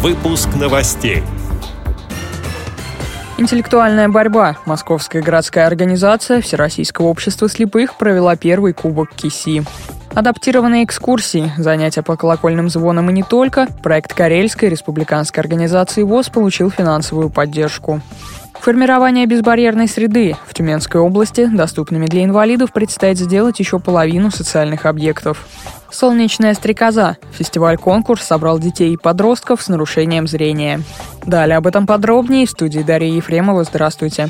Выпуск новостей. Интеллектуальная борьба. Московская городская организация Всероссийского общества слепых провела первый кубок КИСИ. Адаптированные экскурсии, занятия по колокольным звонам и не только, проект Карельской республиканской организации ВОЗ получил финансовую поддержку. Формирование безбарьерной среды. В Тюменской области доступными для инвалидов предстоит сделать еще половину социальных объектов. «Солнечная стрекоза» – фестиваль-конкурс собрал детей и подростков с нарушением зрения. Далее об этом подробнее в студии Дарья Ефремова. Здравствуйте.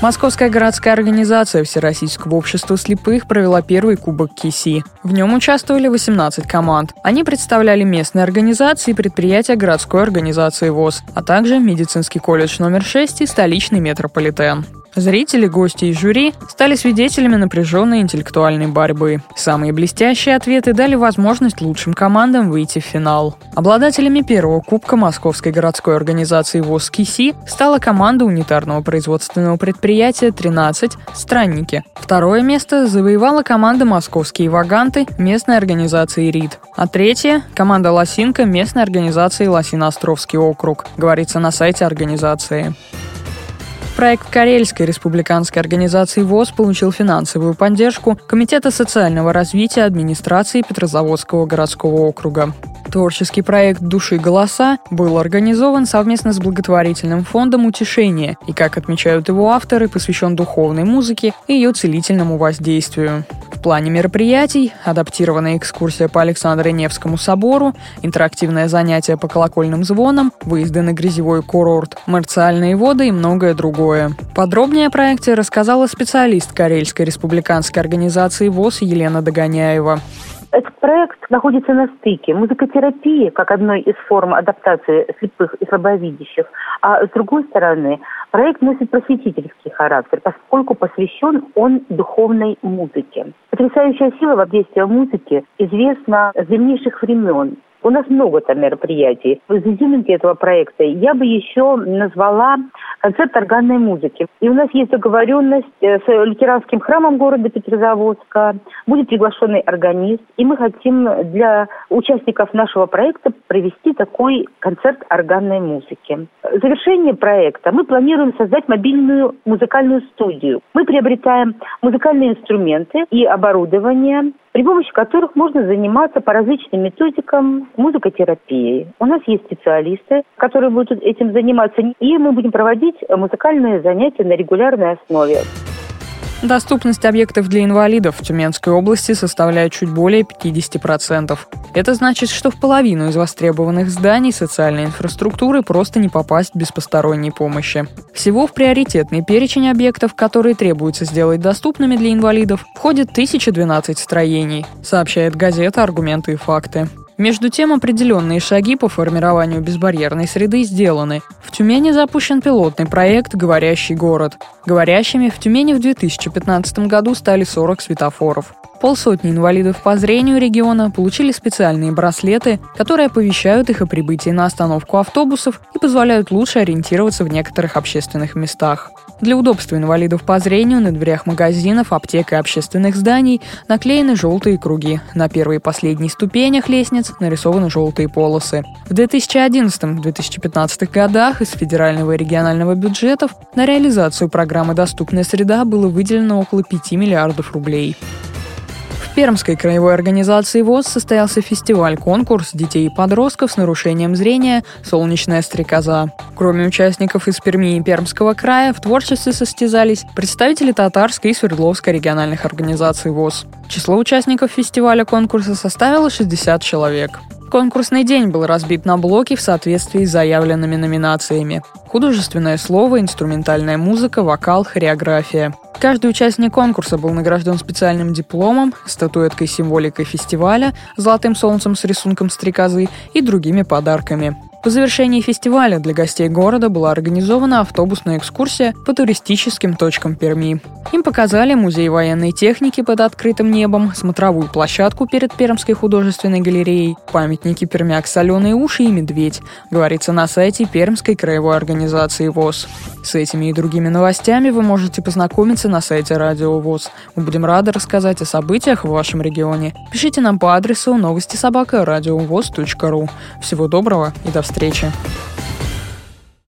Московская городская организация Всероссийского общества слепых провела первый кубок КИСИ. В нем участвовали 18 команд. Они представляли местные организации и предприятия городской организации ВОЗ, а также медицинский колледж номер 6 и столичный метрополитен. Зрители, гости и жюри стали свидетелями напряженной интеллектуальной борьбы. Самые блестящие ответы дали возможность лучшим командам выйти в финал. Обладателями первого кубка Московской городской организации ВОЗ КИСИ стала команда унитарного производственного предприятия «13» «Странники». Второе место завоевала команда «Московские ваганты» местной организации «РИД». А третье – команда «Лосинка» местной организации «Лосино-Островский округ», говорится на сайте организации. Проект Карельской республиканской организации ВОЗ получил финансовую поддержку Комитета социального развития администрации Петрозаводского городского округа. Творческий проект «Души голоса» был организован совместно с благотворительным фондом «Утешение» и, как отмечают его авторы, посвящен духовной музыке и ее целительному воздействию. В плане мероприятий – адаптированная экскурсия по Александро-Невскому собору, интерактивное занятие по колокольным звонам, выезды на грязевой курорт, марциальные воды и многое другое. Подробнее о проекте рассказала специалист Карельской республиканской организации ВОЗ Елена Догоняева. Этот проект находится на стыке музыкотерапии, как одной из форм адаптации слепых и слабовидящих, а с другой стороны, проект носит просветительский характер, поскольку посвящен он духовной музыке. Потрясающая сила воздействия музыки известна с древнейших времен. У нас много там мероприятий. В изюминке этого проекта я бы еще назвала концерт органной музыки. И у нас есть договоренность э, с лютеранским храмом города Петрозаводска. Будет приглашенный органист. И мы хотим для участников нашего проекта провести такой концерт органной музыки. В завершение проекта мы планируем создать мобильную музыкальную студию. Мы приобретаем музыкальные инструменты и оборудование, при помощи которых можно заниматься по различным методикам музыкотерапией. У нас есть специалисты, которые будут этим заниматься, и мы будем проводить музыкальные занятия на регулярной основе. Доступность объектов для инвалидов в Тюменской области составляет чуть более 50%. Это значит, что в половину из востребованных зданий социальной инфраструктуры просто не попасть без посторонней помощи. Всего в приоритетный перечень объектов, которые требуется сделать доступными для инвалидов, входит 1012 строений, сообщает газета «Аргументы и факты». Между тем, определенные шаги по формированию безбарьерной среды сделаны. В Тюмени запущен пилотный проект «Говорящий город». Говорящими в Тюмени в 2015 году стали 40 светофоров. Полсотни инвалидов по зрению региона получили специальные браслеты, которые оповещают их о прибытии на остановку автобусов и позволяют лучше ориентироваться в некоторых общественных местах. Для удобства инвалидов по зрению на дверях магазинов, аптек и общественных зданий наклеены желтые круги. На первой и последней ступенях лестниц нарисованы желтые полосы. В 2011-2015 годах из федерального и регионального бюджетов на реализацию программы «Доступная среда» было выделено около 5 миллиардов рублей. Пермской краевой организации ВОЗ состоялся фестиваль-конкурс детей и подростков с нарушением зрения «Солнечная стрекоза». Кроме участников из Перми и Пермского края, в творчестве состязались представители Татарской и Свердловской региональных организаций ВОЗ. Число участников фестиваля конкурса составило 60 человек. Конкурсный день был разбит на блоки в соответствии с заявленными номинациями. Художественное слово, инструментальная музыка, вокал, хореография. Каждый участник конкурса был награжден специальным дипломом, статуэткой символикой фестиваля, золотым солнцем с рисунком стрекозы и другими подарками. По завершении фестиваля для гостей города была организована автобусная экскурсия по туристическим точкам Перми. Им показали музей военной техники под открытым небом, смотровую площадку перед Пермской художественной галереей, памятники пермяк «Соленые уши» и «Медведь», говорится на сайте Пермской краевой организации ВОЗ. С этими и другими новостями вы можете познакомиться на сайте Радио ВОЗ. Мы будем рады рассказать о событиях в вашем регионе. Пишите нам по адресу новости собака ру. Всего доброго и до встречи.